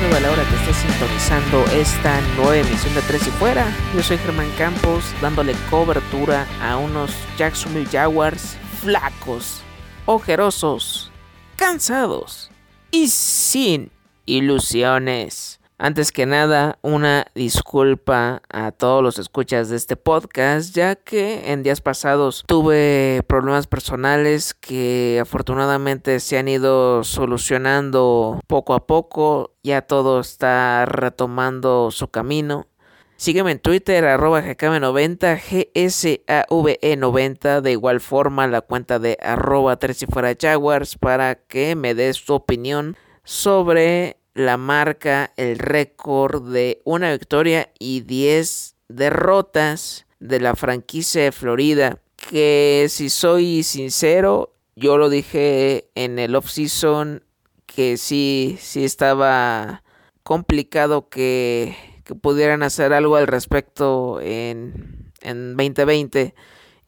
para que estés sintonizando esta nueva emisión de Tres y Fuera. Yo soy Germán Campos, dándole cobertura a unos Jacksonville Jaguars flacos, ojerosos, cansados y sin ilusiones. Antes que nada, una disculpa a todos los escuchas de este podcast, ya que en días pasados tuve problemas personales que afortunadamente se han ido solucionando poco a poco. Ya todo está retomando su camino. Sígueme en Twitter, arroba GKM90, GSAVE90. De igual forma, la cuenta de arroba 3 y fuera Jaguars para que me des tu opinión sobre la marca, el récord de una victoria y 10 derrotas de la franquicia de Florida. Que si soy sincero, yo lo dije en el off-season que sí, sí estaba complicado que, que pudieran hacer algo al respecto en, en 2020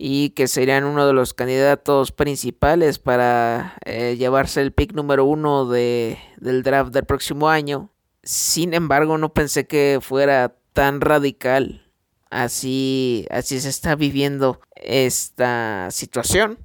y que serían uno de los candidatos principales para eh, llevarse el pick número uno de, del draft del próximo año. Sin embargo, no pensé que fuera tan radical. Así, así se está viviendo esta situación.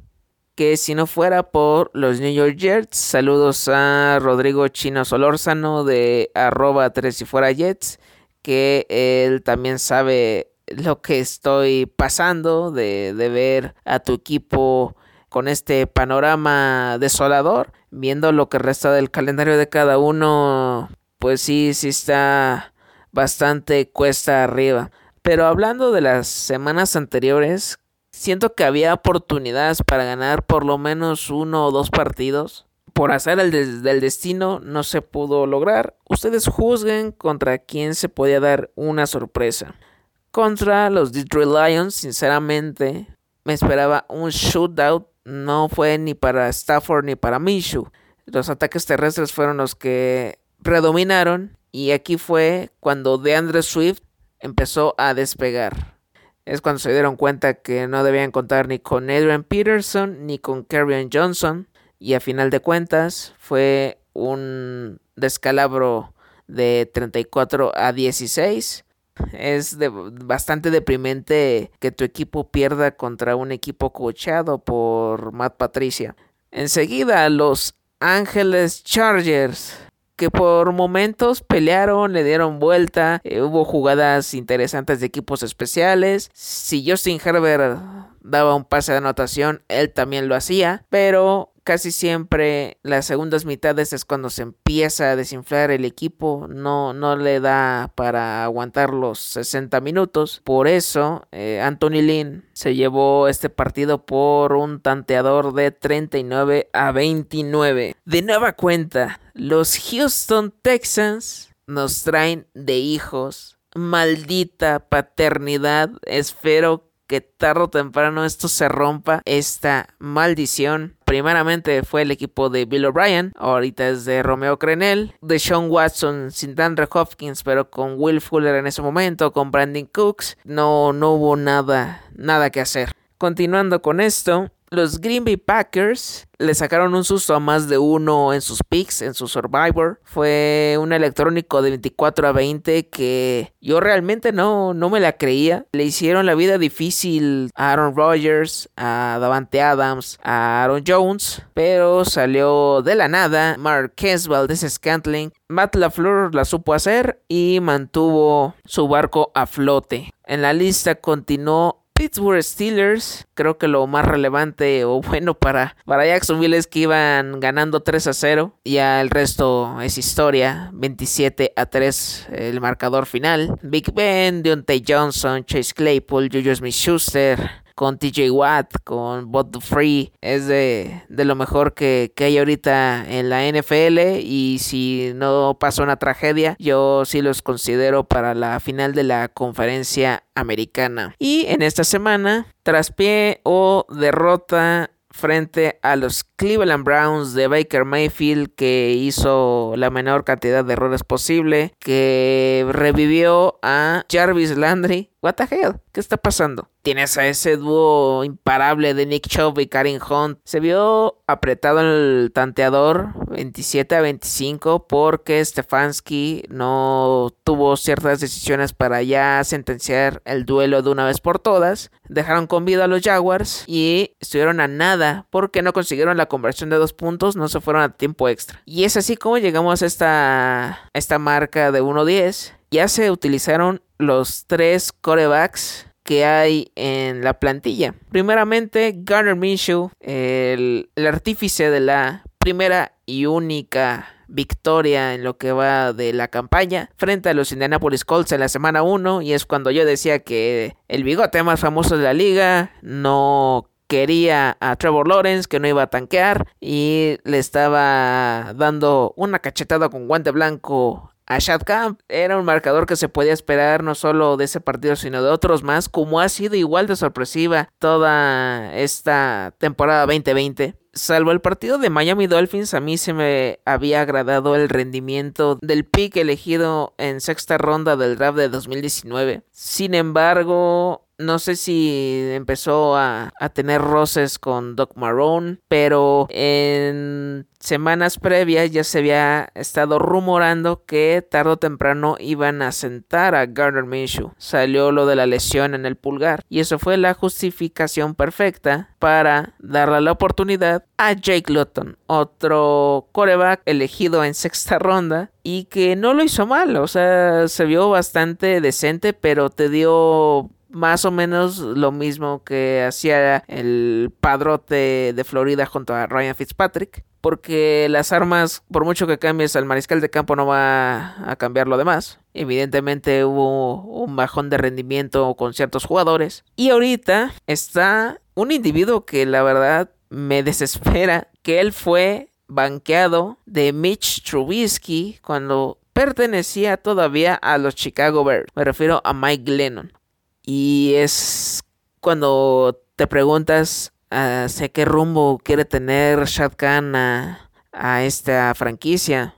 Que si no fuera por los New York Jets, saludos a Rodrigo Chino Solórzano de arroba 3 y fuera Jets, que él también sabe lo que estoy pasando, de, de ver a tu equipo con este panorama desolador, viendo lo que resta del calendario de cada uno, pues sí, sí está bastante cuesta arriba. Pero hablando de las semanas anteriores, siento que había oportunidades para ganar por lo menos uno o dos partidos. Por hacer el del destino no se pudo lograr. Ustedes juzguen contra quién se podía dar una sorpresa. Contra los Detroit Lions, sinceramente, me esperaba un shootout. No fue ni para Stafford ni para Minshew. Los ataques terrestres fueron los que predominaron. Y aquí fue cuando DeAndre Swift empezó a despegar. Es cuando se dieron cuenta que no debían contar ni con Adrian Peterson ni con Kerryon Johnson. Y a final de cuentas fue un descalabro de 34 a 16 es bastante deprimente que tu equipo pierda contra un equipo coachado por Matt Patricia. Enseguida los Ángeles Chargers que por momentos pelearon, le dieron vuelta, eh, hubo jugadas interesantes de equipos especiales. Si Justin Herbert daba un pase de anotación, él también lo hacía, pero casi siempre las segundas mitades es cuando se empieza a desinflar el equipo, no, no le da para aguantar los 60 minutos. Por eso, eh, Anthony Lynn se llevó este partido por un tanteador de 39 a 29. De nueva cuenta, los Houston Texans nos traen de hijos. Maldita paternidad. Espero que tarde o temprano esto se rompa, esta maldición. Primeramente fue el equipo de Bill O'Brien, ahorita es de Romeo Crenel, de Sean Watson sin Dandre Hopkins, pero con Will Fuller en ese momento, con Brandon Cooks, no, no hubo nada, nada que hacer. Continuando con esto, los Green Bay Packers le sacaron un susto a más de uno en sus picks, en su Survivor. Fue un electrónico de 24 a 20 que yo realmente no, no me la creía. Le hicieron la vida difícil a Aaron Rodgers, a Davante Adams, a Aaron Jones, pero salió de la nada Marquez Valdez Scantling. Matt LaFleur la supo hacer y mantuvo su barco a flote. En la lista continuó Pittsburgh Steelers, creo que lo más relevante o bueno para, para Jacksonville es que iban ganando 3 a 0. Ya el resto es historia. 27 a 3 el marcador final. Big Ben, Deontay Johnson, Chase Claypool, Juju Smith-Schuster, con TJ Watt, con Bot Free, es de, lo mejor que, que, hay ahorita en la NFL y si no pasa una tragedia, yo sí los considero para la final de la conferencia americana. Y en esta semana, traspié o derrota frente a los Cleveland Browns de Baker Mayfield que hizo la menor cantidad de errores posible, que revivió a Jarvis Landry. What the hell? ¿Qué está pasando? tienes a ese dúo imparable de Nick Chubb y Karim Hunt. Se vio apretado el tanteador 27 a 25 porque Stefanski no tuvo ciertas decisiones para ya sentenciar el duelo de una vez por todas. Dejaron con vida a los Jaguars y estuvieron a nada porque no consiguieron la conversión de dos puntos, no se fueron a tiempo extra. Y es así como llegamos a esta, esta marca de 1-10. Ya se utilizaron los tres corebacks que hay en la plantilla. Primeramente, Garner Minshew, el, artífice de la primera y única victoria en lo que va de la campaña frente a los Indianapolis Colts en la semana 1 y es cuando yo decía que el bigote más famoso de la liga no quería a Trevor Lawrence que no iba a tanquear y le estaba dando una cachetada con guante blanco a Shad Camp. Era un marcador que se podía esperar no solo de ese partido, sino de otros más, como ha sido igual de sorpresiva toda esta temporada 2020. Salvo el partido de Miami Dolphins, a mí se me había agradado el rendimiento del pick elegido en sexta ronda del draft de 2019. Sin embargo, no sé si empezó a, tener roces con Doc Marrone, pero en semanas previas ya se había estado rumorando que tarde o temprano iban a sentar a Gardner Minshew. Salió lo de la lesión en el pulgar y eso fue la justificación perfecta para darle la oportunidad a Jake Luton, otro coreback elegido en sexta ronda y que no lo hizo mal, o sea, se vio bastante decente, pero te dio más o menos lo mismo que hacía el padrote de Florida junto a Ryan Fitzpatrick. Porque las armas, por mucho que cambies al mariscal de campo, no va a cambiar lo demás. Evidentemente hubo un bajón de rendimiento con ciertos jugadores. Y ahorita está un individuo que la verdad me desespera. Que él fue banqueado de Mitch Trubisky cuando pertenecía todavía a los Chicago Bears. Me refiero a Mike Lennon. Y es cuando te preguntas hacia qué rumbo quiere tener Shad Khan a, esta franquicia.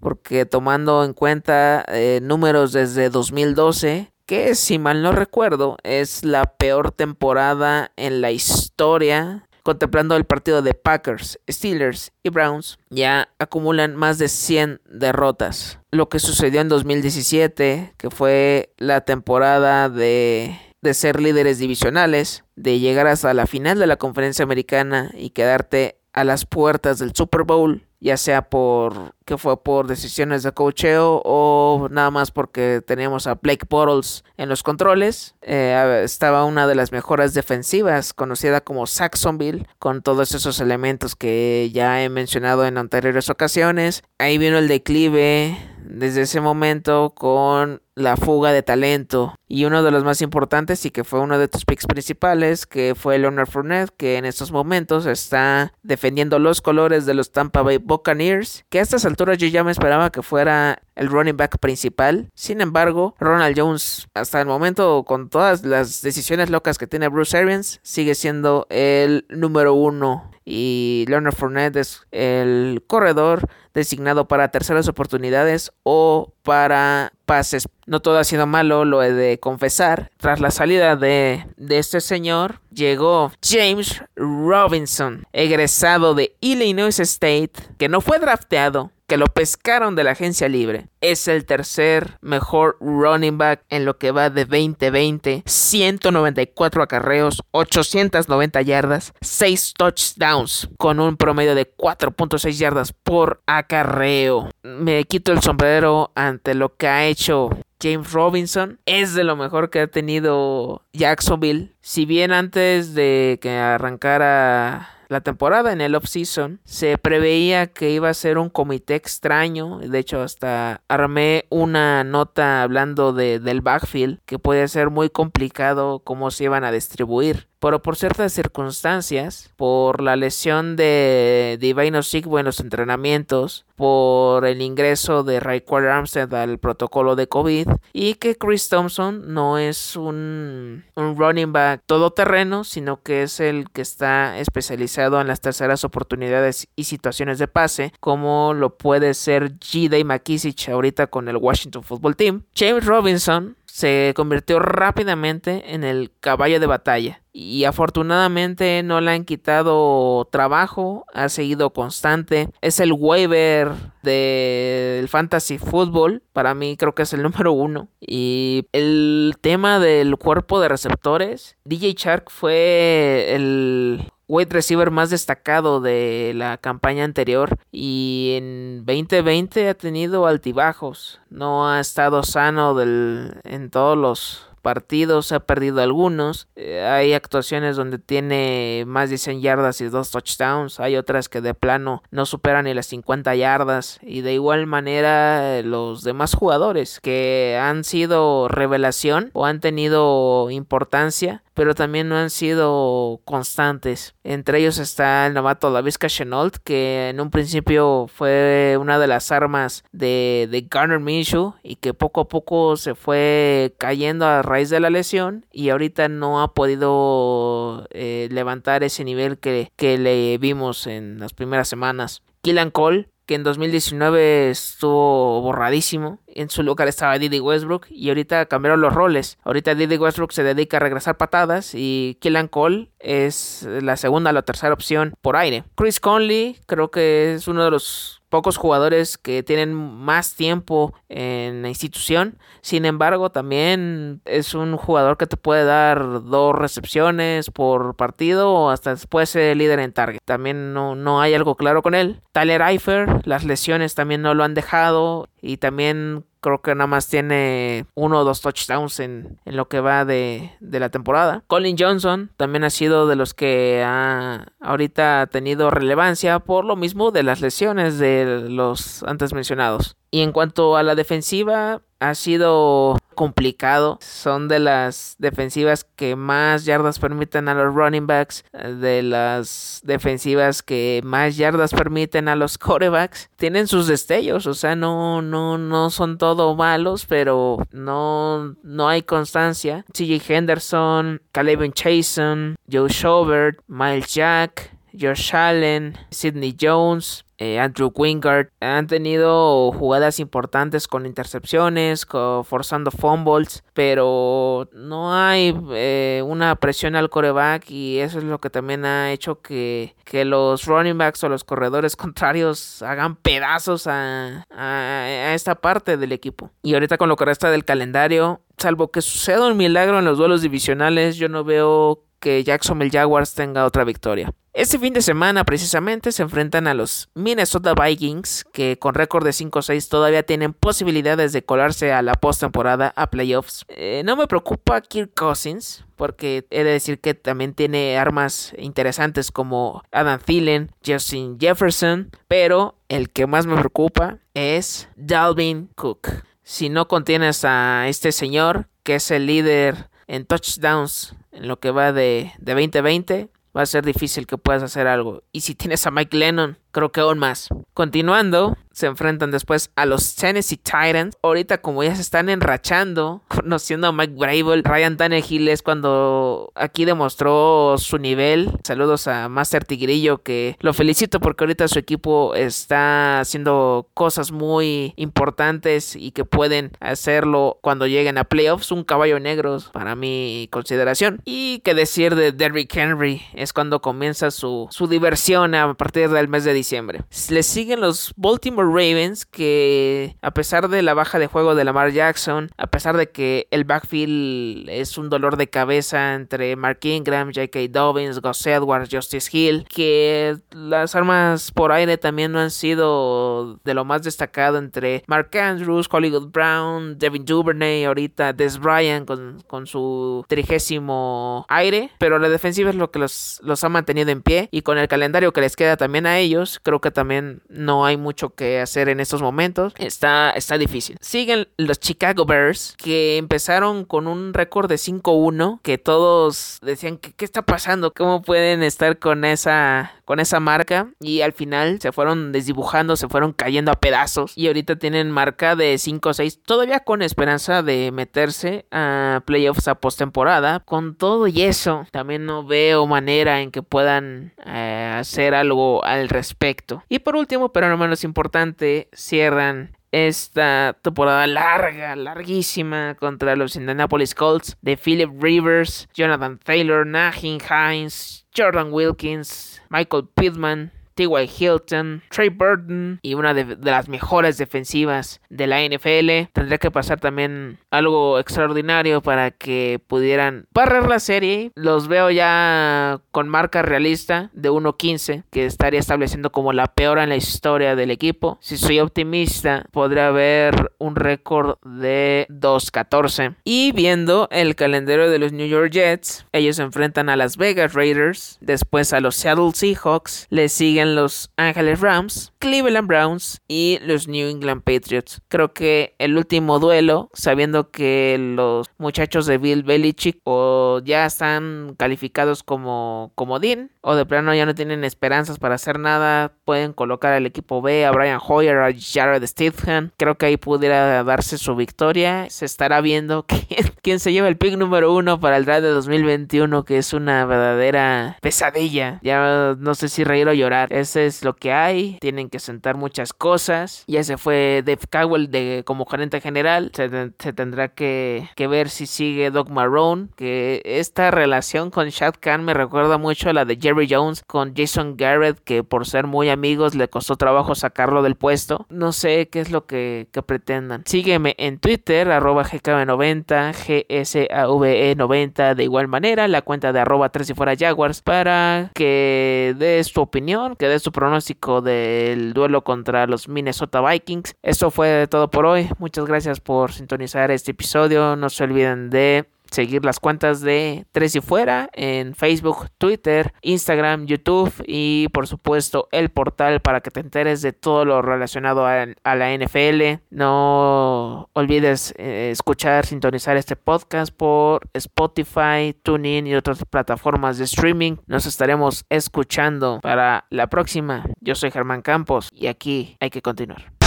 Porque tomando en cuenta eh, números desde 2012, que si mal no recuerdo es la peor temporada en la historia contemplando el partido de Packers, Steelers y Browns, ya acumulan más de 100 derrotas. Lo que sucedió en 2017, que fue la temporada de, de ser líderes divisionales, de llegar hasta la final de la conferencia americana y quedarte a las puertas del Super Bowl ya sea por que fue por decisiones de cocheo o nada más porque teníamos a Blake Bottles en los controles. Eh, estaba una de las mejores defensivas, conocida como Saxonville, con todos esos elementos que ya he mencionado en anteriores ocasiones. Ahí vino el declive desde ese momento con la fuga de talento y uno de los más importantes y que fue uno de tus picks principales que fue Leonard Fournette que en estos momentos está defendiendo los colores de los Tampa Bay Buccaneers que a estas alturas yo ya me esperaba que fuera el running back principal. Sin embargo Ronald Jones hasta el momento con todas las decisiones locas que tiene Bruce Arians sigue siendo el número uno. Y Leonard Fournette es el corredor designado para terceras oportunidades o para pases. No todo ha sido malo, lo he de confesar. Tras la salida de, de este señor, llegó James Robinson, egresado de Illinois State, que no fue drafteado, que lo pescaron de la agencia libre. Es el tercer mejor running back en lo que va de 2020. 194 acarreos, 890 yardas, 6 touchdowns, con un promedio de 4.6 yardas por acarreo. Me quito el sombrero ante lo que ha hecho James Robinson es de lo mejor que ha tenido Jacksonville. Si bien antes de que arrancara la temporada en el off-season se preveía que iba a ser un comité extraño. De hecho, hasta armé una nota hablando de, del backfield que puede ser muy complicado cómo se iban a distribuir pero por ciertas circunstancias, por la lesión de Divine Osigbo en los entrenamientos, por el ingreso de Raquel Armstead al protocolo de COVID y que Chris Thompson no es un, un running back todoterreno, sino que es el que está especializado en las terceras oportunidades y situaciones de pase, como lo puede ser G. Day McKissick ahorita con el Washington Football Team. James Robinson se convirtió rápidamente en el caballo de batalla. Y afortunadamente no le han quitado trabajo, ha seguido constante, es el waiver del fantasy football, para mí creo que es el número uno. Y el tema del cuerpo de receptores, DJ Shark fue el wide receiver más destacado de la campaña anterior y en 2020 ha tenido altibajos, no ha estado sano del, en todos los partidos, ha perdido algunos. Eh, hay actuaciones donde tiene más de 100 yardas y dos touchdowns. Hay otras que de plano no superan ni las 50 yardas. Y de igual manera los demás jugadores que han sido revelación o han tenido importancia pero también no han sido constantes. Entre ellos está el novato Davis Chenault, que en un principio fue una de las armas de, de Garner Minshew y que poco a poco se fue cayendo a raíz de la lesión y ahorita no ha podido eh, levantar ese nivel que, que le vimos en las primeras semanas. Killan Cole que en 2019 estuvo borradísimo. En su lugar estaba Didi Westbrook y ahorita cambiaron los roles. Ahorita Didi Westbrook se dedica a regresar patadas y Killan Cole es la segunda o la tercera opción por aire. Chris Conley creo que es uno de los pocos jugadores que tienen más tiempo en la institución. Sin embargo, también es un jugador que te puede dar dos recepciones por partido o hasta después ser líder en target. También no, no hay algo claro con él. Tyler Eifer, las lesiones también no lo han dejado y también creo que nada más tiene uno o dos touchdowns en, en lo que va de, de, la temporada. Colin Johnson también ha sido de los que ha ahorita tenido relevancia por lo mismo de las lesiones de los antes mencionados. Y en cuanto a la defensiva, ha sido complicado. Son de las defensivas que más yardas permiten a los running backs, de las defensivas que más yardas permiten a los quarterbacks. Tienen sus destellos, o sea, no, no, no son todo malos, pero no, no hay constancia. CJ Henderson, Caleb Chason, Joe Schobert, Miles Jack, Josh Allen, Sidney Jones, eh, Andrew Wingard han tenido jugadas importantes con intercepciones, forzando fumbles, pero no hay eh, una presión al coreback y eso es lo que también ha hecho que, que los running backs o los corredores contrarios hagan pedazos a, a, esta parte del equipo. Y ahorita con lo que resta del calendario, salvo que suceda un milagro en los duelos divisionales, yo no veo que Jacksonville Jaguars tenga otra victoria. Este fin de semana precisamente se enfrentan a los Minnesota Vikings que con récord de 5-6 todavía tienen posibilidades de colarse a la postemporada a playoffs. Eh, no me preocupa Kirk Cousins porque he de decir que también tiene armas interesantes como Adam Thielen, Justin Jefferson, pero el que más me preocupa es Dalvin Cook. Si no contienes a este señor que es el líder en touchdowns en lo que va de, de 2020, va a ser difícil que puedas hacer algo. Y si tienes a Mike Lennon, creo que aún más. Continuando, se enfrentan después a los Tennessee Titans. Ahorita como ya se están enrachando, conociendo a Mike Bravel, Ryan Tannehill es cuando aquí demostró su nivel. Saludos a Master Tigrillo que lo felicito porque ahorita su equipo está haciendo cosas muy importantes y que pueden hacerlo cuando lleguen a playoffs. Un caballo negro para mi consideración. Y que decir de Derrick Henry es cuando comienza su, su diversión a partir del mes de diciembre. Le siguen los Baltimore Ravens que a pesar de la baja de juego de Lamar Jackson, a pesar de que el backfield es un dolor de cabeza entre Mark Ingram, J.K. Dobbins, Gus Edwards, Justice Hill, que las armas por aire también no han sido de lo más destacado entre Mark Andrews, Hollywood Brown, Devin Duvernay, ahorita Des Bryant con, su trigésimo aire, pero la defensiva es lo que los ha mantenido en pie y con el calendario que les queda también a ellos, creo que también no hay mucho que hacer en estos momentos. Está, está difícil. Siguen los Chicago Bears, que empezaron con un récord de 5-1, que todos decían, ¿qué, ¿qué está pasando? ¿Cómo pueden estar con esa, con esa marca? Y al final se fueron desdibujando, se fueron cayendo a pedazos. Y ahorita tienen marca de 5-6, todavía con esperanza de meterse a playoffs a postemporada. Con todo y eso, también no veo manera en que puedan eh, hacer algo al respecto y por último, pero no menos importante, cierran esta temporada larga, larguísima contra los Indianapolis Colts de Philip Rivers, Jonathan Taylor, Najin Hines, Jordan Wilkins, Michael Pittman, T.Y. Hilton, Trey Burton y una de, las mejores defensivas de la NFL. Tendría que pasar también algo extraordinario para que pudieran barrer la serie. Los veo ya con marca realista de 1-15, que estaría estableciendo como la peor en la historia del equipo. Si soy optimista, podría haber un récord de 2-14. Y viendo el calendario de los New York Jets, ellos se enfrentan a las Vegas Raiders, después a los Seattle Seahawks, le siguen los Ángeles Rams, Cleveland Browns y los New England Patriots. Creo que el último duelo, sabiendo que los muchachos de Bill Belichick o ya están calificados como comodín o de plano ya no tienen esperanzas para hacer nada, pueden colocar al equipo B, a Brian Hoyer, a Jared Stidham. Creo que ahí pudiera darse su victoria. Se estará viendo quién, quién se lleva el pick número uno para el draft de 2021, que es una verdadera pesadilla. Ya no sé si reír o llorar. Ese es lo que hay. Tienen que sentar muchas cosas. Ya se fue Dave Cowell de, como gerente general. Se, tendrá que, ver si sigue Doc Marrone. Que esta relación con Shad Khan me recuerda mucho a la de Jerry Jones con Jason Garrett. Que por ser muy amigos le costó trabajo sacarlo del puesto. No sé qué es lo que, pretendan. Sígueme en Twitter, arroba GKB90, GSAVE90. De igual manera, la cuenta de arroba 3 y Jaguars. Para que des tu opinión, que des tu pronóstico del duelo contra los Minnesota Vikings. Esto fue todo por hoy. Muchas gracias por sintonizar este episodio. No se olviden de seguir las cuentas de Tres y Fuera en Facebook, Twitter, Instagram, YouTube y por supuesto el portal para que te enteres de todo lo relacionado a, la NFL. No olvides eh, escuchar, sintonizar este podcast por Spotify, TuneIn y otras plataformas de streaming. Nos estaremos escuchando para la próxima. Yo soy Germán Campos y aquí hay que continuar.